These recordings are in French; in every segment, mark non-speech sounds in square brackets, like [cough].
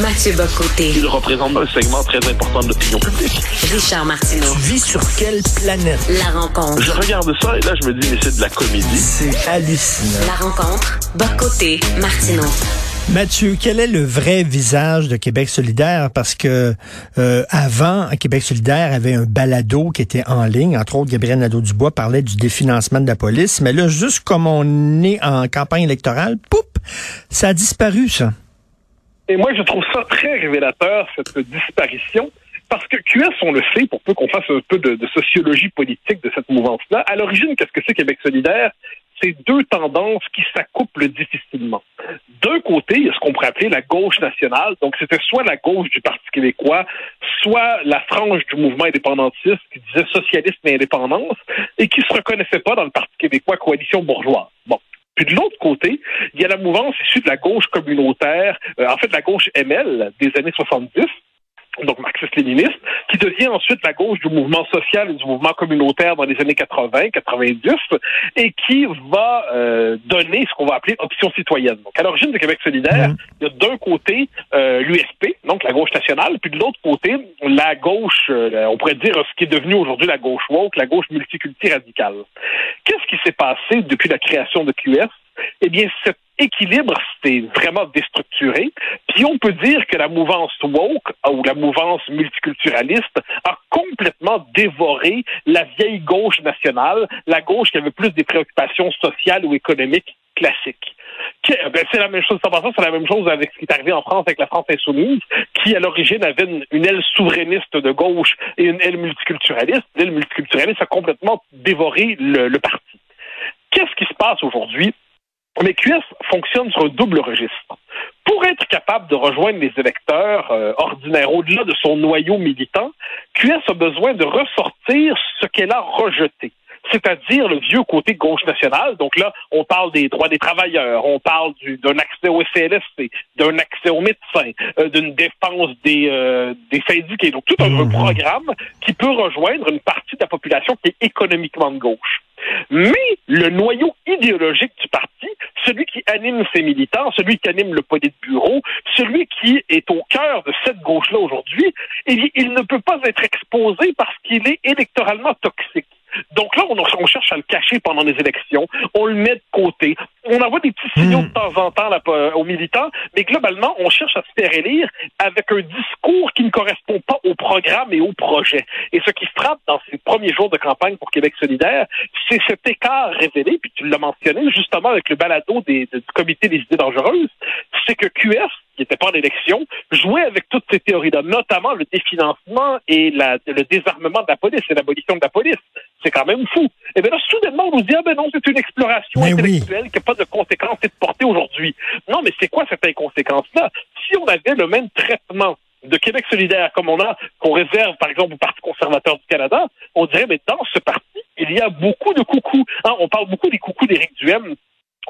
Mathieu Bocoté. Il représente un segment très important de l'opinion publique. Richard Martineau. Tu vis sur quelle planète? La rencontre. Je regarde ça et là, je me dis, mais c'est de la comédie. C'est hallucinant. La rencontre. Bocoté. Martineau. Mathieu, quel est le vrai visage de Québec solidaire? Parce que euh, avant, Québec solidaire avait un balado qui était en ligne. Entre autres, Gabriel Nadeau-Dubois parlait du définancement de la police. Mais là, juste comme on est en campagne électorale, poup, ça a disparu, ça. Et moi, je trouve ça très révélateur, cette disparition. Parce que QS, on le sait, pour peu qu'on fasse un peu de, sociologie politique de cette mouvance-là, à l'origine, qu'est-ce que c'est Québec solidaire? c'est deux tendances qui s'accouplent difficilement. D'un côté, il y a ce qu'on pourrait appeler la gauche nationale. Donc, c'était soit la gauche du Parti québécois, soit la frange du mouvement indépendantiste qui disait socialisme et indépendance et qui se reconnaissait pas dans le Parti québécois coalition bourgeoise. Bon. Puis de l'autre côté, il y a la mouvance issue de la gauche communautaire, euh, en fait la gauche ML des années 70, donc marxiste-léniniste, qui devient ensuite la gauche du mouvement social et du mouvement communautaire dans les années 80, 90, et qui va euh, donner ce qu'on va appeler option citoyenne. Donc, à l'origine de Québec solidaire, Mhm. il y a d'un côté euh, l'USP, donc la gauche nationale, puis de l'autre côté, la gauche, euh, on pourrait dire ce qui est devenu aujourd'hui la gauche woke, la gauche multiculti radicale. Qu'est-ce qui s'est passé depuis la création de QS? Eh bien, cet équilibre s'est vraiment déstructuré. Puis on peut dire que la mouvance woke ou la mouvance multiculturaliste a complètement dévoré la vieille gauche nationale, la gauche qui avait plus des préoccupations sociales ou économiques classiques. Que- ben, c'est la même chose, c'est la même chose avec ce qui est arrivé en France avec la France insoumise, qui à l'origine avait une, une aile souverainiste de gauche et une aile multiculturaliste. L'aile multiculturaliste a complètement dévoré le, le parti. Qu'est-ce qui se passe aujourd'hui? Mais QS fonctionne sur un double registre. Pour être capable de rejoindre les électeurs euh, ordinaires au-delà de son noyau militant, QS a besoin de ressortir ce qu'elle a rejeté c'est-à-dire le vieux côté gauche nationale. Donc là, on parle des droits des travailleurs, on parle du- d'un accès au SCLSC, d'un accès aux médecins, euh, d'une défense des, euh, des syndiqués. Donc tout un, Mhm. programme qui peut rejoindre une partie de la population qui est économiquement de gauche. Mais le noyau idéologique du parti, celui qui anime ses militants, celui qui anime le politburo, celui qui est au cœur de cette gauche-là aujourd'hui, il ne peut pas être exposé parce qu'il est électoralement toxique. Donc là, on, on cherche à le cacher pendant les élections, on le met de côté, on envoie des petits signaux Hmm. de temps en temps là, euh, aux militants, mais globalement, on cherche à se faire élire avec un discours qui ne correspond pas au programme et au projet. Et ce qui frappe dans ces premiers jours de campagne pour Québec solidaire, c'est cet écart révélé, puis tu l'as mentionné justement avec le balado des, du comité des idées dangereuses, c'est que QS, qui n'était pas en élection, jouait avec toutes ces théories-là, notamment le définancement et la- le désarmement de la police et l'abolition de la police. C'est quand même fou. Et bien là, soudainement, on nous dit, ah ben non, c'est une exploration Mais oui. intellectuelle qui n'a pas de conséquences et de portée aujourd'hui. Non, mais c'est quoi cette inconséquence-là? Si on avait le même traitement de Québec solidaire comme on a, qu'on réserve, par exemple, au Parti conservateur du Canada, on dirait, mais dans ce parti, il y a beaucoup de coucous. Hein, on parle beaucoup des coucous d'Éric Duhem,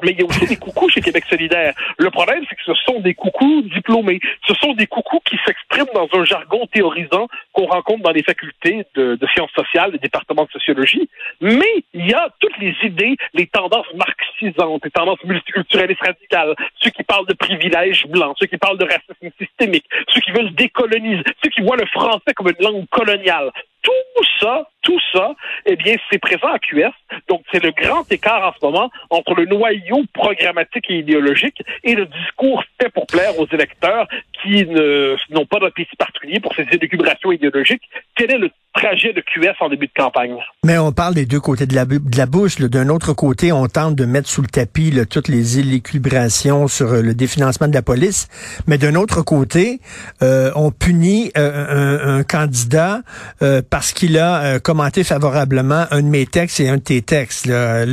mais il y a aussi des coucous chez Québec solidaire. Le problème, c'est que ce sont des coucous diplômés. Ce sont des coucous qui s'expriment dans un jargon théorisant qu'on rencontre dans les facultés de, sciences sociales, les départements de sociologie. Mais il y a toutes les idées, les tendances marxisantes, les tendances multiculturalistes radicales, ceux qui parlent de privilèges blancs, ceux qui parlent de racisme systémique, ceux qui veulent décoloniser, ceux qui voient le français comme une langue coloniale. Tout ça, tout ça, eh bien, c'est présent à QS. Donc, c'est le grand écart en ce moment entre le noyau programmatique et idéologique et le discours fait pour plaire aux électeurs qui n'ont pas d'appétit particulier pour ces élucubrations idéologiques. Quel est le trajet de QS en début de campagne? Mais on parle des deux côtés de la, bouche. D'un autre côté, on tente de mettre sous le tapis toutes les élucubrations sur euh, le définancement de la police. Mais d'un autre côté, euh, on punit euh, un, candidat euh, parce qu'il a euh, commenté favorablement un de mes textes et un de tes textes. Là,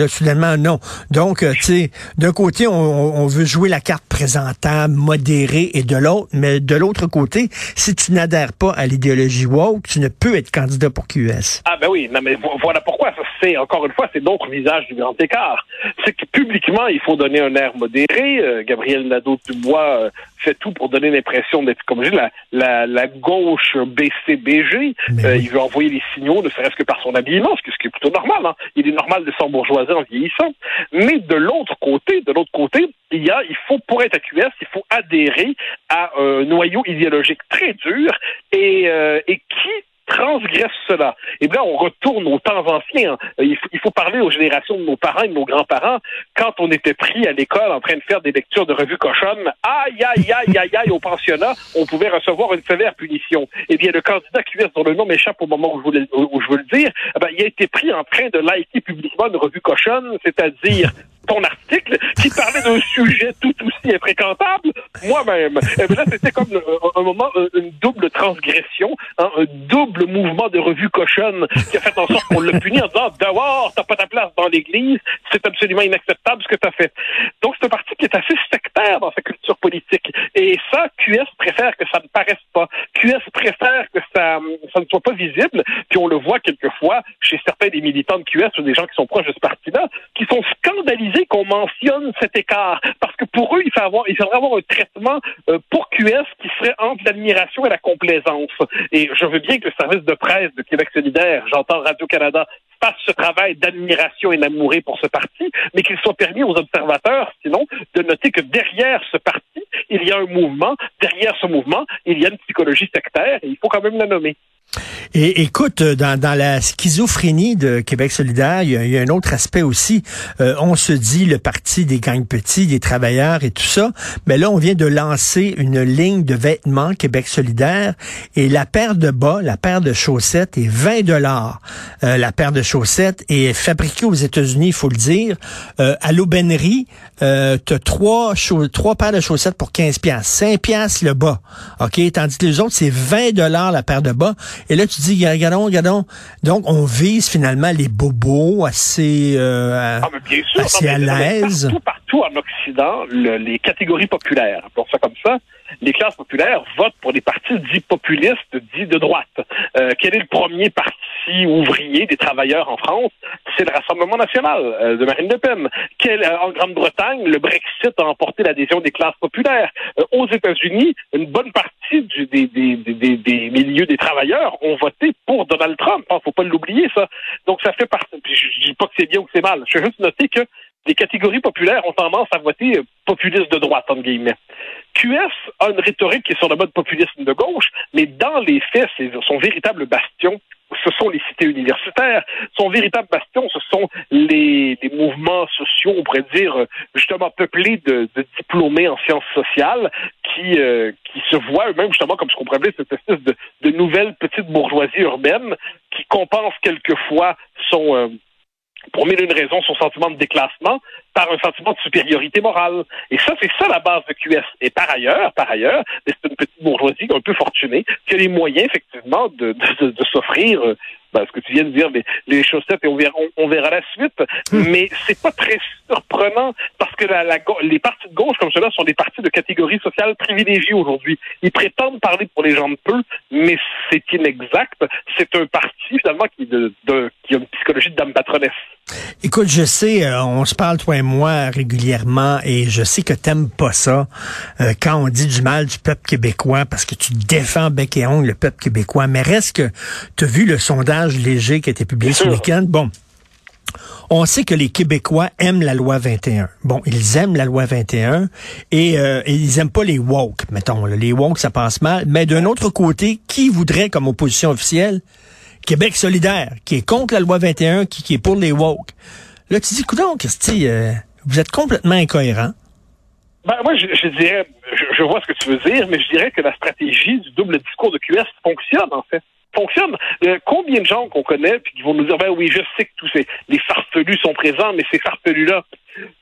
non. Donc, euh, tu sais, d'un côté, on, veut jouer la carte présentable, modérée, et de l'autre, mais de l'autre côté, si tu n'adhères pas à l'idéologie woke, tu ne peux être candidat pour QS. Ah ben oui, non mais voilà pourquoi. C'est encore une fois, c'est d'autres visages du grand écart. C'est que publiquement, il faut donner un air modéré. Gabriel Nadeau-Dubois fait tout pour donner l'impression d'être, comme je dis, la, la, la gauche BCBG. Euh, il veut envoyer des signaux, ne serait-ce que par son habillement, ce qui est plutôt normal. Hein. Il est normal de s'embourgeoiser en vieillissant. Mais de l'autre côté, de l'autre côté, il y a, il faut, pour être à QS, il faut adhérer à un noyau idéologique très dur et, euh, et qui transgresse cela. Et là, on retourne aux temps anciens. Il faut, il faut, parler aux générations de nos parents et de nos grands-parents. Quand on était pris à l'école en train de faire des lectures de revues cochonnes, aïe, aïe, aïe, aïe, aïe, au pensionnat, on pouvait recevoir une sévère punition. Eh bien, le candidat QS, dont le nom m'échappe au moment où je, voulais, où je veux le dire, eh il a été pris en train de liker publiquement une revue cochonne, c'est-à-dire ton article qui parlait d'un sujet tout aussi infréquentable, moi-même. Et là, c'était comme un, moment, une double transgression, hein, un double mouvement de revue cochonne qui a fait en sorte qu'on l'a puni en disant dehors, t'as pas ta place dans l'Église, c'est absolument inacceptable ce que t'as fait. Donc c'est un parti qui est assez sectaire dans sa culture politique. Et ça, QS préfère que ça ne paraisse pas. QS préfère que ça, ça ne soit pas visible. Puis on le voit quelquefois chez certains des militants de QS ou des gens qui sont proches de ce parti-là, qui sont scandalisés qu'on mentionne cet écart, parce que pour eux, il, faut avoir, il faudrait avoir un traitement euh, pour QS qui serait entre l'admiration et la complaisance. Et je veux bien que le service de presse de Québec solidaire, j'entends Radio-Canada, fasse ce travail d'admiration et d'amour pour ce parti, mais qu'il soit permis aux observateurs, sinon, de noter que derrière ce parti, il y a un mouvement, derrière ce mouvement, il y a une psychologie sectaire, et il faut quand même la nommer. Et écoute, dans, dans la schizophrénie de Québec solidaire, il y a, un autre aspect aussi. Euh, on se dit le parti des gangs petits, des travailleurs et tout ça, mais là, on vient de lancer une ligne de vêtements Québec solidaire et la paire de bas, la paire de chaussettes est 20 dollars. Euh, la paire de chaussettes est fabriquée aux États-Unis, il faut le dire. Euh, à l'aubainerie, euh, tu as trois, trois paires de chaussettes pour 15 pièces, 5 pièces le bas. OK, tandis que les autres c'est 20 dollars la paire de bas. Et là tu dis regardons, regardons. Donc on vise finalement les bobos assez euh, ah, bien sûr, assez à l'aise. Partout, partout en Occident, les catégories populaires, pour ça comme ça, les classes populaires votent pour des partis dits populistes, dits de droite. Euh, quel est le premier parti ouvrier des travailleurs en France? C'est le Rassemblement national euh, de Marine Le Pen. Quel, euh, en Grande-Bretagne, le Brexit a emporté l'adhésion des classes populaires. aux États-Unis, une bonne partie du, des, des, des, des, milieux des travailleurs ont voté pour Donald Trump. Il ne faut pas l'oublier, ça. Donc, ça fait partie. Je dis pas que c'est bien ou que c'est mal. Je veux juste noter que les catégories populaires ont tendance à voter populiste de droite, entre guillemets. QS a une rhétorique qui est sur le mode populisme de gauche, mais dans les faits, son véritable bastion ce sont les cités universitaires. Son véritable bastion, ce sont les, mouvements sociaux, on pourrait dire, justement peuplés de, diplômés en sciences sociales qui, euh, qui se voient eux-mêmes, justement, comme ce qu'on pourrait cette espèce de, de nouvelle petite bourgeoisie urbaine qui compense quelquefois son... Euh, pour mille une raison, son sentiment de déclassement par un sentiment de supériorité morale. Et ça, c'est ça la base de QS. Et par ailleurs, par ailleurs, c'est une petite bourgeoisie un peu fortunée qui a les moyens, effectivement, de, de, de s'offrir euh, ben, ce que tu viens de dire, les, les chaussettes, et on verra, on, verra la suite. Hmm. Mais c'est pas très surprenant parce que la, la, les partis de gauche comme cela sont des partis de catégorie sociale privilégiée aujourd'hui. Ils prétendent parler pour les gens de peu, mais c'est inexact. C'est un parti finalement qui, de, de, qui a une psychologie de dame patronesse. Écoute, je sais, euh, on se parle toi et moi régulièrement, et je sais que t'aimes pas ça euh, quand on dit du mal du peuple québécois parce que tu défends bec et ongle le peuple québécois. Mais reste que tu as vu le sondage léger qui a été publié ce week-end? Bon. On sait que les Québécois aiment la loi 21. Bon, ils aiment la loi 21 et, euh, ils aiment pas les woke, mettons. Les woke, ça passe mal. Mais d'un autre côté, qui voudrait comme opposition officielle Québec solidaire, qui est contre la loi 21, qui, qui est pour les woke. Là, tu dis, coudonc, Christy, euh, vous êtes complètement incohérent. Ben, moi, je, je dirais, je, je, vois ce que tu veux dire, mais je dirais que la stratégie du double discours de QS fonctionne, en fait. Fonctionne. Euh, combien de gens qu'on connaît puis qui vont nous dire ben oui, je sais que tous ces les farfelus sont présents, mais ces farfelus-là,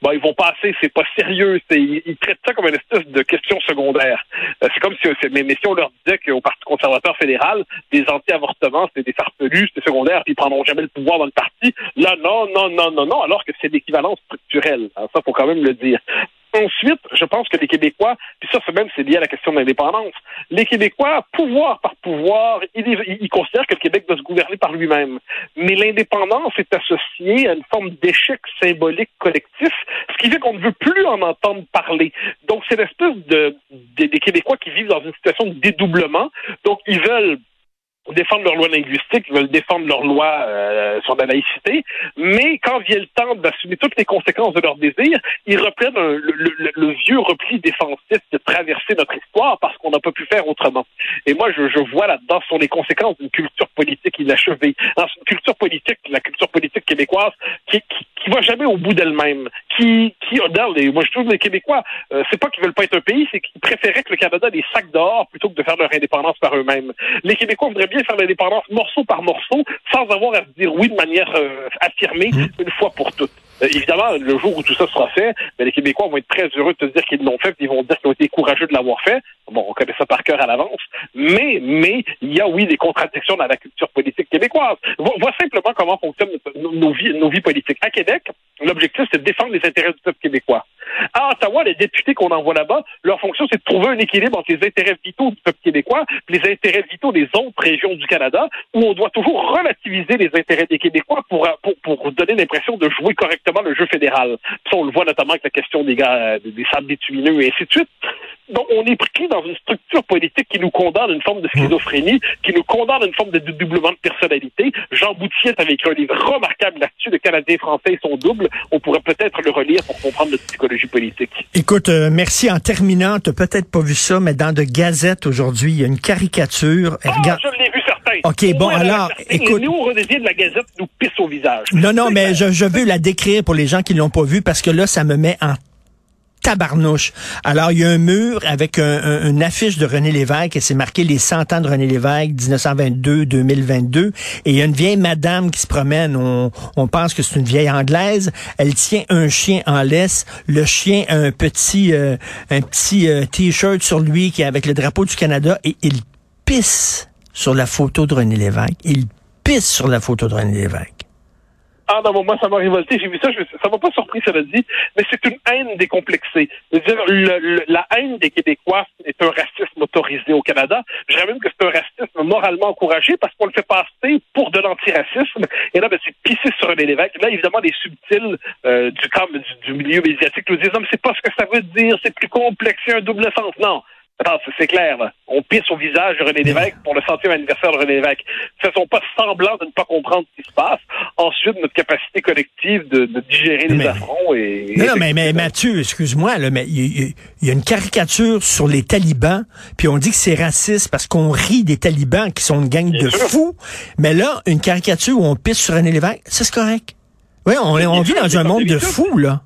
ben, ils vont passer, c'est pas sérieux, c'est, ils, traitent ça comme une espèce de question secondaire. Euh, c'est comme si, mais, mais, si on leur disait qu'au Parti conservateur fédéral, des anti-avortements, c'était des farfelus, c'était secondaire, puis ils prendront jamais le pouvoir dans le parti. Là, non, non, non, non, non, alors que c'est l'équivalence structurelle. Alors, ça, faut quand même le dire. Ensuite, je pense que les Québécois, puis ça, c'est même c'est lié à la question de l'indépendance, les Québécois, pouvoir par pouvoir, ils, ils, considèrent que le Québec doit se gouverner par lui-même. Mais l'indépendance est associée à une forme d'échec symbolique collectif, ce qui fait qu'on ne veut plus en entendre parler. Donc, c'est l'espèce de, des Québécois qui vivent dans une situation de dédoublement. Donc, ils veulent défendre leur loi linguistique, ils veulent défendre leur loi euh, sur la laïcité, mais quand vient le temps d'assumer toutes les conséquences de leur désir, ils reprennent le, vieux repli défensif de traverser notre histoire parce qu'on n'a pas pu faire autrement. Et moi, je, je vois là-dedans sont les conséquences d'une culture politique inachevée. Dans une culture politique, la culture politique québécoise, qui, qui, qui va jamais au bout d'elle-même, qui, qui regarde, les, moi je trouve les Québécois, euh, c'est pas qu'ils veulent pas être un pays, c'est qu'ils préféraient que le Canada des sacs d'or plutôt que de faire leur indépendance par eux-mêmes. Les Québécois voudraient bien faire l'indépendance morceau par morceau, sans avoir à se dire oui de manière euh, affirmée mmh. une fois pour toutes. Euh, évidemment, le jour où tout ça sera fait, ben, les Québécois vont être très heureux de te dire qu'ils l'ont fait, puis ils vont dire qu'ils ont été courageux de l'avoir fait. Bon, on connaît ça par cœur à l'avance. Mais, mais, il y a, oui, des contradictions dans la culture politique québécoise. Vois, simplement comment fonctionnent nos, vies, nos vies politiques. À Québec, l'objectif, c'est de défendre les intérêts du peuple québécois. À Ottawa, les députés qu'on envoie là-bas, leur fonction, c'est de trouver un équilibre entre les intérêts vitaux du peuple québécois et les intérêts vitaux des autres régions du Canada, où on doit toujours relativiser les intérêts des Québécois pour, pour, pour donner l'impression de jouer correctement le jeu fédéral. Ça, on le voit notamment avec la question des, gars, des sables bitumineux et ainsi de suite. Donc, on est pris dans une structure politique qui nous condamne à une forme de schizophrénie, qui nous condamne à une forme de doublement de personnalité. Jean Boutiette avec un livre remarquable là-dessus, Le Canadien français et son double. On pourrait peut-être le relire pour comprendre notre psychologie politique. Écoute, euh, merci. En terminant, tu peut-être pas vu ça, mais dans de Gazette aujourd'hui, il y a une caricature. Ah, Regarde... je l'ai vu certain. OK, bon, alors, écoute. Nous, de la Gazette nous pisse au visage. Non, non, mais je, je veux la décrire pour les gens qui l'ont pas vu parce que là, ça me met en tabarnouche. Alors, il y a un mur avec un, une affiche de René Lévesque et c'est marqué les 100 ans de René Lévesque, 1922-2022. Et il y a une vieille madame qui se promène. On, on pense que c'est une vieille anglaise. Elle tient un chien en laisse. Le chien a un petit, euh, un petit euh, t-shirt sur lui qui est avec le drapeau du Canada et il pisse sur la photo de René Lévesque. Il pisse sur la photo de René Lévesque. Ah non, moi, ça m'a révolté. J'ai vu ça, je, ça m'a pas surpris, ça l'a dit, mais c'est une haine décomplexée. dire le, la haine des Québécois est un racisme autorisé au Canada. Je même que c'est un racisme moralement encouragé parce qu'on le fait passer pour de l'antiracisme. Et là, ben, c'est pisser sur un évêque. Là, évidemment, les subtils euh, du camp du, du, milieu médiatique nous disent, non, mais c'est pas ce que ça veut dire, c'est plus complexe, c'est un double sens. Non. Attends, c'est clair, là. On pisse au visage de René Lévesque pour le centième anniversaire de René Lévesque. Faisons pas semblant de ne pas comprendre ce qui se passe. Ensuite, notre capacité collective de, de digérer les affronts et... Non, mais, mais Mathieu, excuse-moi, là, mais il y, a une caricature sur les talibans, puis on dit que c'est raciste parce qu'on rit des talibans qui sont une gang de fous. Mais là, une caricature où on pisse sur René Lévesque, c'est correct. Oui, on, on vit dans un monde de fous, là.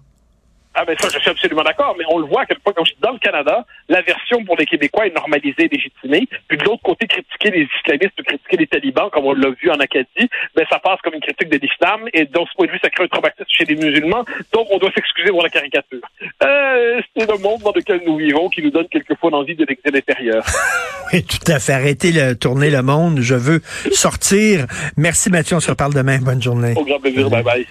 Ah ben ça, je suis absolument d'accord, mais on le voit à quel point, comme je dis, dans le Canada, la version pour les Québécois est normalisée, légitimée. Puis de l'autre côté, critiquer les islamistes, critiquer les talibans, comme on l'a vu en Acadie, ben ça passe comme une critique de l'islam, et donc ce point de vue, ça crée un traumatisme chez les musulmans, donc on doit s'excuser pour la caricature. Euh, c'est le monde dans lequel nous vivons qui nous donne quelquefois l'envie de l'exil intérieur. [laughs] oui, tout à fait. Arrêtez de tourner le monde. Je veux sortir. Merci Mathieu, on se reparle demain. Bonne journée. Au grand plaisir. Bye bye.